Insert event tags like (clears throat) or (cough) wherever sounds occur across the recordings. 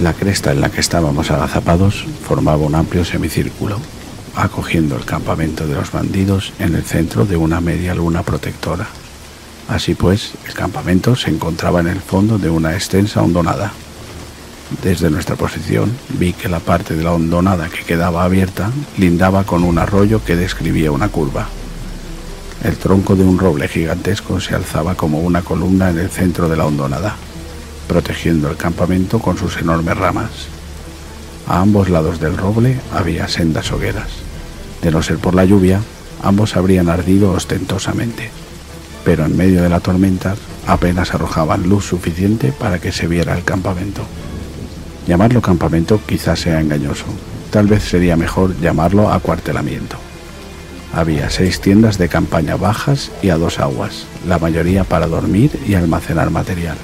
La cresta en la que estábamos agazapados formaba un amplio semicírculo, acogiendo el campamento de los bandidos en el centro de una media luna protectora. Así pues, el campamento se encontraba en el fondo de una extensa hondonada. Desde nuestra posición vi que la parte de la hondonada que quedaba abierta lindaba con un arroyo que describía una curva. El tronco de un roble gigantesco se alzaba como una columna en el centro de la hondonada protegiendo el campamento con sus enormes ramas. A ambos lados del roble había sendas hogueras. De no ser por la lluvia, ambos habrían ardido ostentosamente, pero en medio de la tormenta apenas arrojaban luz suficiente para que se viera el campamento. Llamarlo campamento quizás sea engañoso, tal vez sería mejor llamarlo acuartelamiento. Había seis tiendas de campaña bajas y a dos aguas, la mayoría para dormir y almacenar material.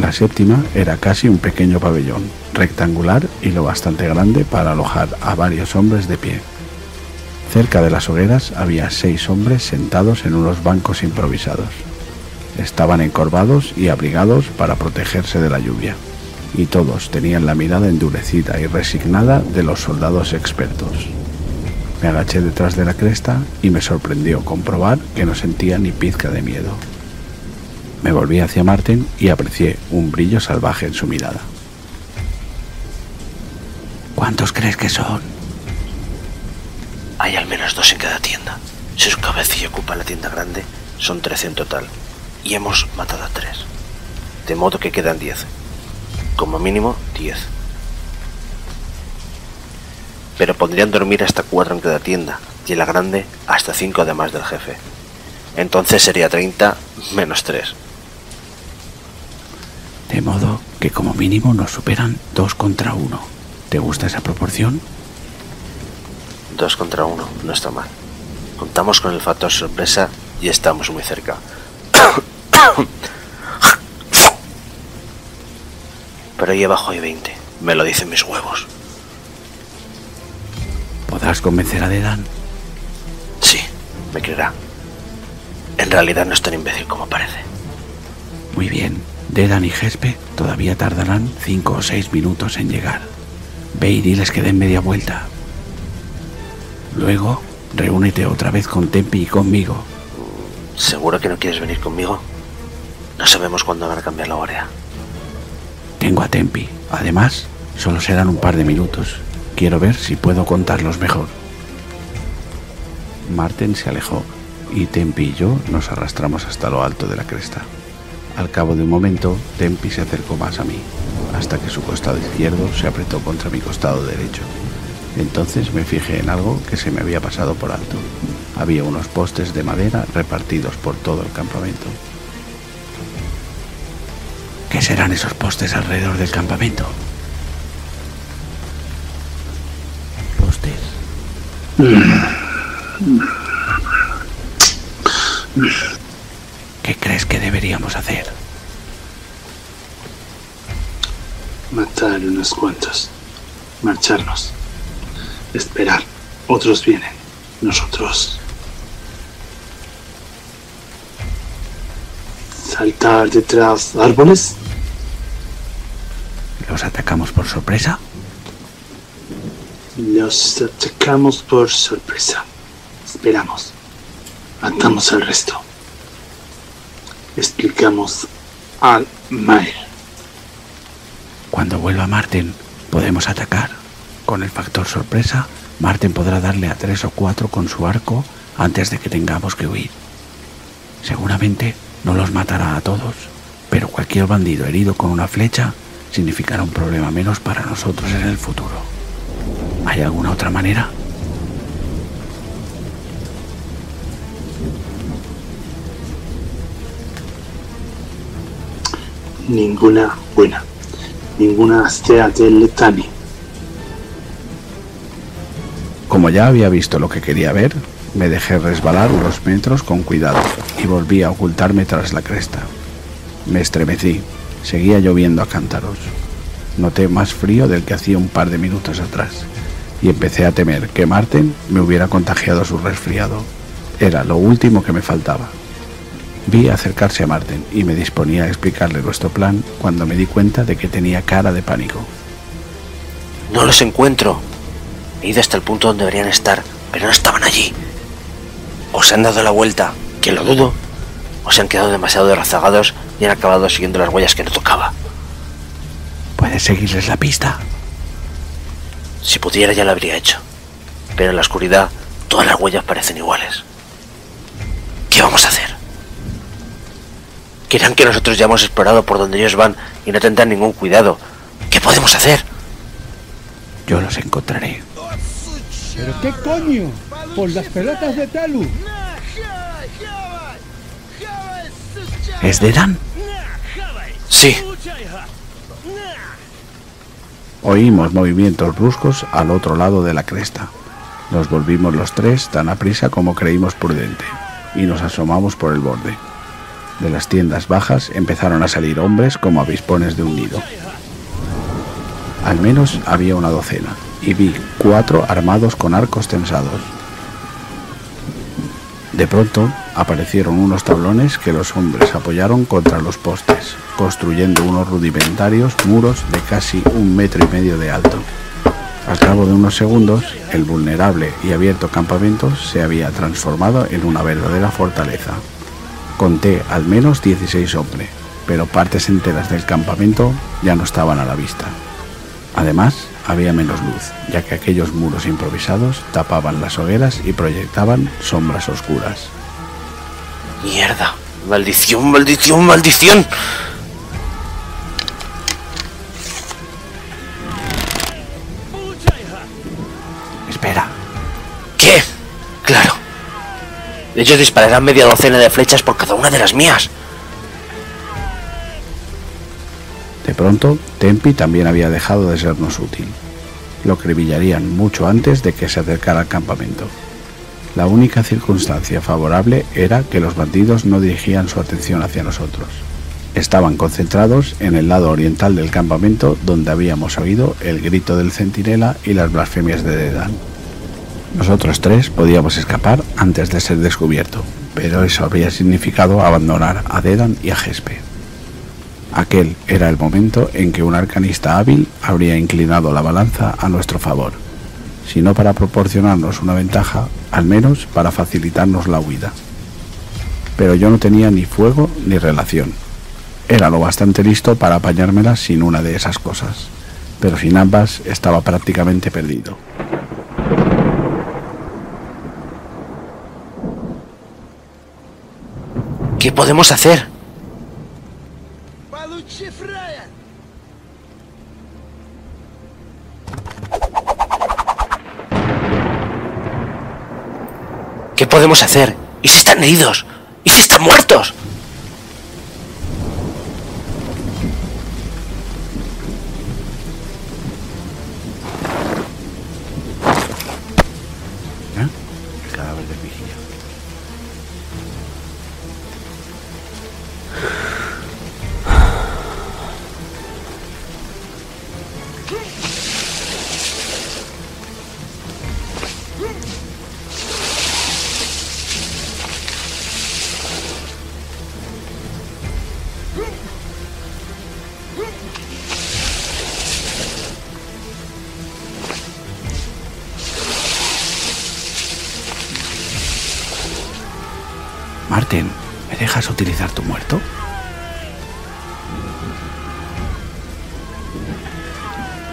La séptima era casi un pequeño pabellón, rectangular y lo bastante grande para alojar a varios hombres de pie. Cerca de las hogueras había seis hombres sentados en unos bancos improvisados. Estaban encorvados y abrigados para protegerse de la lluvia, y todos tenían la mirada endurecida y resignada de los soldados expertos. Me agaché detrás de la cresta y me sorprendió comprobar que no sentía ni pizca de miedo. Me volví hacia Martin y aprecié un brillo salvaje en su mirada. ¿Cuántos crees que son? Hay al menos dos en cada tienda. Si su cabecilla ocupa la tienda grande, son trece en total. Y hemos matado a tres. De modo que quedan diez. Como mínimo, diez. Pero podrían dormir hasta cuatro en cada tienda, y en la grande hasta cinco además del jefe. Entonces sería 30 menos 3. De modo que como mínimo nos superan dos contra uno. ¿Te gusta esa proporción? Dos contra uno, no está mal. Contamos con el factor sorpresa y estamos muy cerca. Pero ahí abajo hay 20. Me lo dicen mis huevos. ¿Podrás convencer a Dedan? Sí, me creerá. En realidad no es tan imbécil como parece. Muy bien. Dedan y Gespe todavía tardarán cinco o seis minutos en llegar. Ve y diles que den media vuelta. Luego, reúnete otra vez con Tempi y conmigo. ¿Seguro que no quieres venir conmigo? No sabemos cuándo van a cambiar la hora. Tengo a Tempi. Además, solo serán un par de minutos. Quiero ver si puedo contarlos mejor. Marten se alejó y Tempi y yo nos arrastramos hasta lo alto de la cresta. Al cabo de un momento, Tempi se acercó más a mí, hasta que su costado izquierdo se apretó contra mi costado derecho. Entonces me fijé en algo que se me había pasado por alto. Había unos postes de madera repartidos por todo el campamento. ¿Qué serán esos postes alrededor del campamento? Postes. (clears throat) ¿Qué crees que deberíamos hacer? Matar unos cuantos. Marcharnos. Esperar. Otros vienen. Nosotros. Saltar detrás árboles. ¿Los atacamos por sorpresa? Los atacamos por sorpresa. Esperamos. Matamos al resto. Explicamos al Mael. Cuando vuelva Marten, podemos atacar. Con el factor sorpresa, Marten podrá darle a tres o cuatro con su arco antes de que tengamos que huir. Seguramente No los matará a todos, pero cualquier bandido herido con una flecha significará un problema menos para nosotros en el futuro. ¿Hay alguna otra manera? Ninguna buena. Ninguna sea del Letani. Como ya había visto lo que quería ver, me dejé resbalar unos metros con cuidado y volví a ocultarme tras la cresta. Me estremecí. Seguía lloviendo a cántaros. Noté más frío del que hacía un par de minutos atrás y empecé a temer que Marten me hubiera contagiado su resfriado. Era lo último que me faltaba. Vi acercarse a Marten y me disponía a explicarle nuestro plan cuando me di cuenta de que tenía cara de pánico. No los encuentro. He ido hasta el punto donde deberían estar, pero no estaban allí. O se han dado la vuelta, que lo dudo, o se han quedado demasiado rezagados y han acabado siguiendo las huellas que no tocaba. ¿Puedes seguirles la pista? Si pudiera ya lo habría hecho. Pero en la oscuridad todas las huellas parecen iguales. ¿Qué vamos a hacer? Quieran que nosotros ya hemos explorado por donde ellos van y no tendrán ningún cuidado. ¿Qué podemos hacer? Yo los encontraré. ¿Pero qué coño? Por las pelotas de Talu. ¿Es de Dan? Sí, Oímos movimientos bruscos al otro lado de la cresta. Nos volvimos los tres tan aprisa como creímos prudente y nos asomamos por el borde. De las tiendas bajas empezaron a salir hombres como avispones de un nido. Al menos había una docena y vi cuatro armados con arcos tensados. De pronto aparecieron unos tablones que los hombres apoyaron contra los postes, construyendo unos rudimentarios muros de casi un metro y medio de alto. Al cabo de unos segundos, el vulnerable y abierto campamento se había transformado en una verdadera fortaleza. Conté al menos 16 hombres, pero partes enteras del campamento ya no estaban a la vista. Además, había menos luz, ya que aquellos muros improvisados tapaban las hogueras y proyectaban sombras oscuras. mierda. Maldición, maldición, maldición. Ellos dispararán media docena de flechas por cada una de las mías. De pronto, Tempi también había dejado de sernos útil. Lo acribillarían mucho antes de que se acercara al campamento. La única circunstancia favorable era que los bandidos no dirigían su atención hacia nosotros. Estaban concentrados en el lado oriental del campamento donde habíamos oído el grito del centinela y las blasfemias de Dedan. Nosotros tres podíamos escapar antes de ser descubierto, pero eso habría significado abandonar a Dedan y a Gespe. Aquel era el momento en que un arcanista hábil habría inclinado la balanza a nuestro favor, si no para proporcionarnos una ventaja, al menos para facilitarnos la huida. Pero yo no tenía ni fuego ni relación. Era lo bastante listo para apañármela sin una de esas cosas, pero sin ambas estaba prácticamente perdido. ¿Qué podemos hacer? ¿Qué podemos hacer? ¿Y si están heridos? ¿Y si están muertos? ¿Me dejas utilizar tu muerto?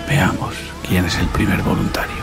Veamos quién es el primer voluntario.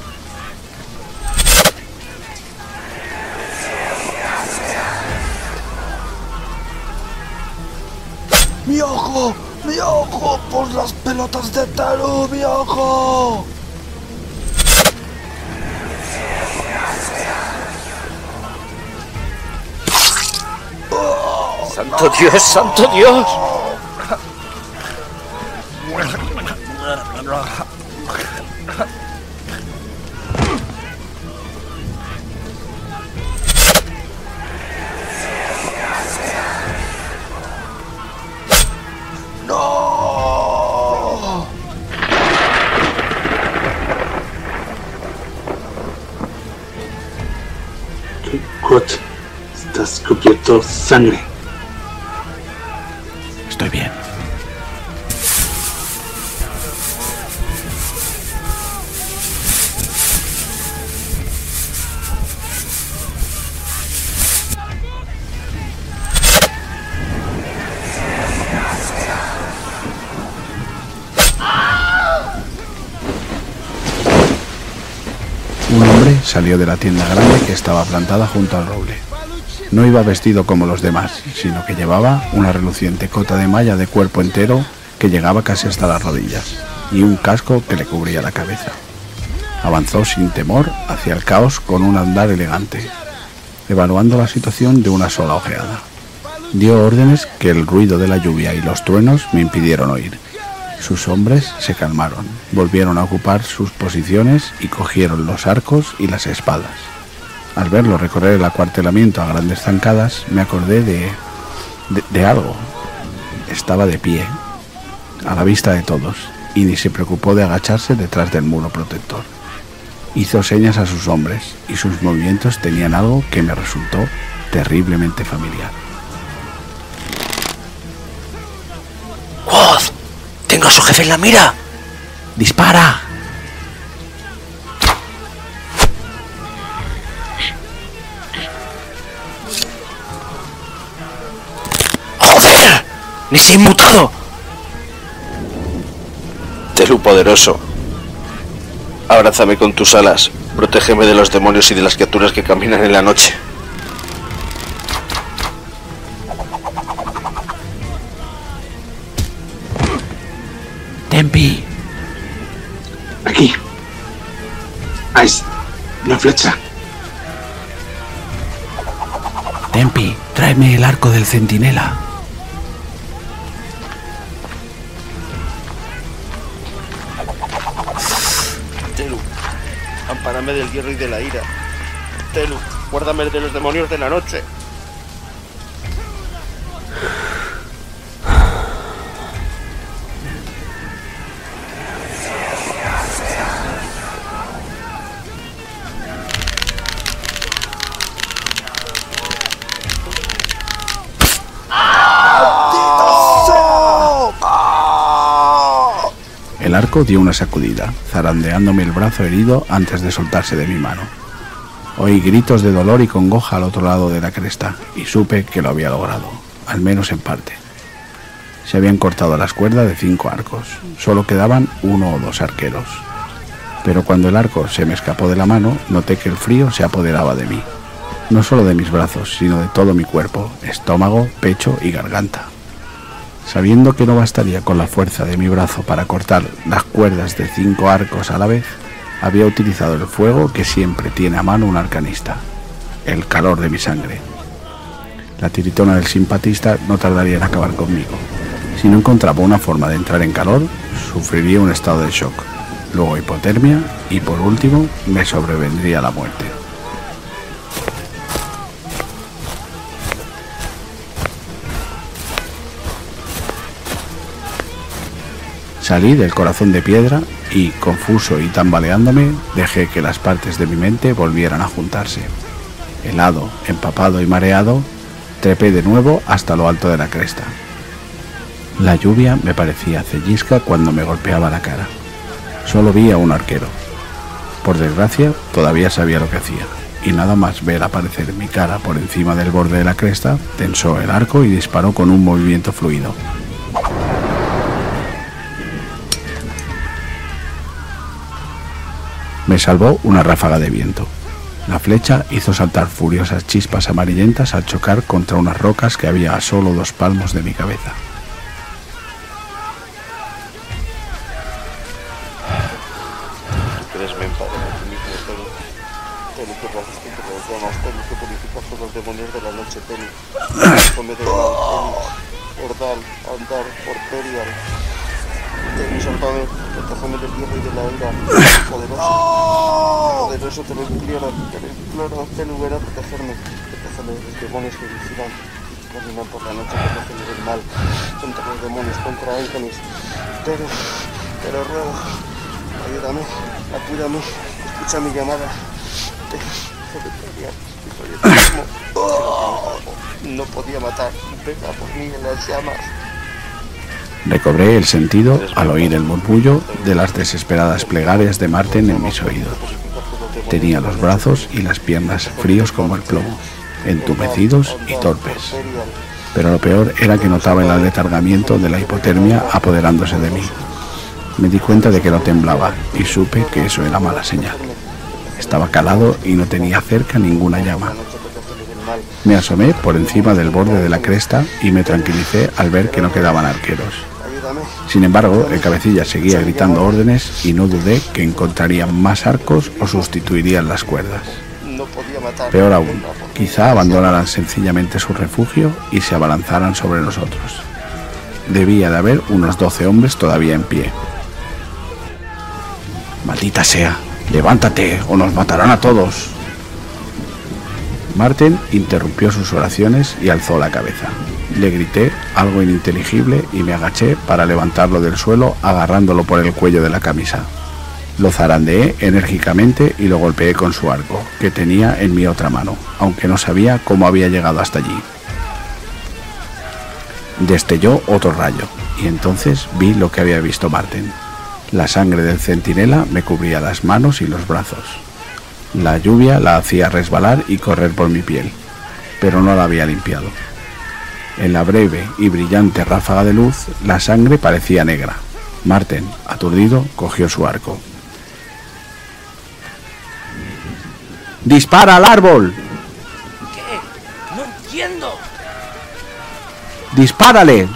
¡Mi ojo! ¡Mi ojo! ¡Por las pelotas de Taru! ¡Mi ojo! ¡Santo Dios! ¡Santo Dios! Sangre. Estoy bien. Un hombre salió de la tienda grande que estaba plantada junto al roble. No iba vestido como los demás, sino que llevaba una reluciente cota de malla de cuerpo entero que llegaba casi hasta las rodillas y un casco que le cubría la cabeza. Avanzó sin temor hacia el caos con un andar elegante, evaluando la situación de una sola ojeada. Dio órdenes que el ruido de la lluvia y los truenos me impidieron oír. Sus hombres se calmaron, volvieron a ocupar sus posiciones y cogieron los arcos y las espadas. Al verlo recorrer el acuartelamiento a grandes zancadas, me acordé de, de, de algo. Estaba de pie, a la vista de todos, y ni se preocupó de agacharse detrás del muro protector. Hizo señas a sus hombres, y sus movimientos tenían algo que me resultó terriblemente familiar. ¡Woz! ¡Tengo a su jefe en la mira! ¡Dispara! ¡Ni se ha inmutado! Telu poderoso. Abrázame con tus alas. Protégeme de los demonios y de las criaturas que caminan en la noche. Tempi, Aquí. Ahí. Una flecha. Tempi, tráeme el arco del centinela. Del hierro y de la ira. Telu, guárdame de los demonios de la noche. Arco dio una sacudida, zarandeándome el brazo herido antes de soltarse de mi mano. Oí gritos de dolor y congoja al otro lado de la cresta y supe que lo había logrado, al menos en parte. Se habían cortado las cuerdas de cinco arcos, solo quedaban uno o dos arqueros. Pero cuando el arco se me escapó de la mano, noté que el frío se apoderaba de mí, no solo de mis brazos, sino de todo mi cuerpo, estómago, pecho y garganta. Sabiendo que no bastaría con la fuerza de mi brazo para cortar las cuerdas de cinco arcos a la vez, había utilizado el fuego que siempre tiene a mano un arcanista, el calor de mi sangre. La tiritona del simpatista no tardaría en acabar conmigo. Si no encontraba una forma de entrar en calor, sufriría un estado de shock, luego hipotermia y por último me sobrevendría la muerte. Salí del corazón de piedra y, confuso y tambaleándome, dejé que las partes de mi mente volvieran a juntarse. Helado, empapado y mareado, trepé de nuevo hasta lo alto de la cresta. La lluvia me parecía cellisca cuando me golpeaba la cara. Solo vi a un arquero. Por desgracia, todavía sabía lo que hacía, y nada más ver aparecer mi cara por encima del borde de la cresta, tensó el arco y disparó con un movimiento fluido. Me salvó una ráfaga de viento. La flecha hizo saltar furiosas chispas amarillentas al chocar contra unas rocas que había a solo dos palmos de mi cabeza. Porterial. Ten sálvame, protéjame del hierro y de la ira. (laughs) Poderoso, poderoso, te lo imploro, te lo imploro, ten lugar a protegerme. De los demonios que vigilan. Caminan por la noche, protégeme del mal. Contra los demonios, contra ángeles. Pero, te lo ruego, ayúdame, apúdame, escucha mi llamada. Te, te, el mismo. (laughs) No podía matar. Venga por mí en las llamas. Recobré el sentido al oír el murmullo de las desesperadas plegarias de Marten en mis oídos. Tenía los brazos y las piernas fríos como el plomo, entumecidos y torpes. Pero lo peor era que notaba el aletargamiento de la hipotermia apoderándose de mí. Me di cuenta de que no temblaba y supe que eso era mala señal. Estaba calado y no tenía cerca ninguna llama. Me asomé por encima del borde de la cresta y me tranquilicé al ver que no quedaban arqueros. Sin embargo, el cabecilla seguía gritando órdenes y no dudé que encontrarían más arcos o sustituirían las cuerdas. Peor aún, quizá abandonaran sencillamente su refugio y se abalanzaran sobre nosotros. Debía de haber unos doce hombres todavía en pie. Maldita sea, levántate o nos matarán a todos. Marten interrumpió sus oraciones y alzó la cabeza. Le grité algo ininteligible y me agaché para levantarlo del suelo agarrándolo por el cuello de la camisa. Lo zarandeé enérgicamente y lo golpeé con su arco, que tenía en mi otra mano, aunque no sabía cómo había llegado hasta allí. Destelló otro rayo, y entonces vi lo que había visto Marten. La sangre del centinela me cubría las manos y los brazos. La lluvia la hacía resbalar y correr por mi piel, pero no la había limpiado. En la breve y brillante ráfaga de luz, la sangre parecía negra. Marten, aturdido, cogió su arco. ¡Dispara al árbol! ¿Qué? No entiendo. ¡Dispárale!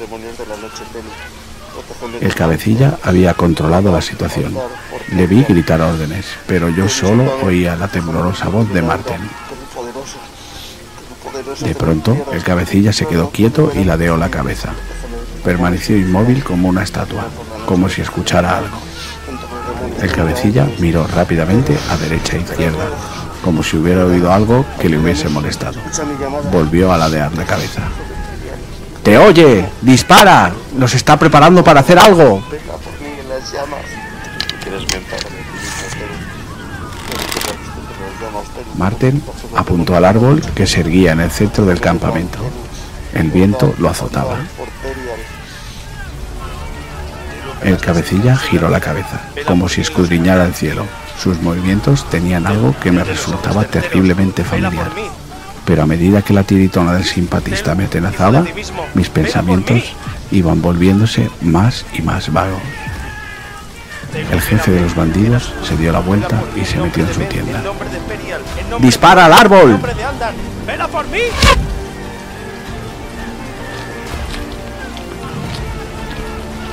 Demonios de la noche, El cabecilla había controlado la situación. Le vi gritar órdenes, pero yo solo oía la temblorosa voz de Marten. De pronto, el cabecilla se quedó quieto y ladeó la cabeza. Permaneció inmóvil como una estatua, como si escuchara algo. El cabecilla miró rápidamente a derecha e izquierda, como si hubiera oído algo que le hubiese molestado. Volvió a ladear la cabeza. ¡Te oye! ¡Dispara! ¡Nos está preparando para hacer algo! Venga. Marten apuntó al árbol que se erguía en el centro del campamento. El viento lo azotaba. El cabecilla giró la cabeza, como si escudriñara el cielo. Sus movimientos tenían algo que me resultaba terriblemente familiar. Pero a medida que la tiritona del simpatista me atenazaba, mis pensamientos iban volviéndose más y más vagos. El jefe de los bandidos se dio la vuelta y se metió en su tienda. ¡Dispara al árbol!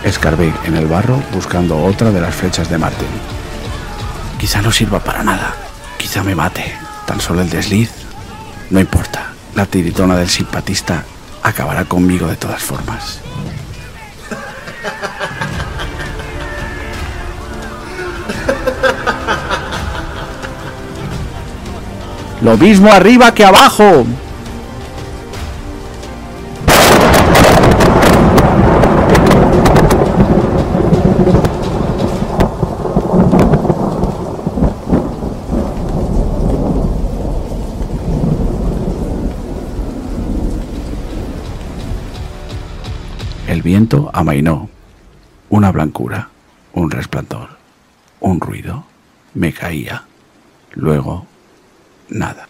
Escarbé en el barro buscando otra de las flechas de Martin. Quizá no sirva para nada. Quizá me mate. Tan solo el desliz. No importa. La tiritona del simpatista acabará conmigo de todas formas. Lo mismo arriba que abajo. Amainó. Una blancura, un resplandor, un ruido. Me caía. Luego, nada.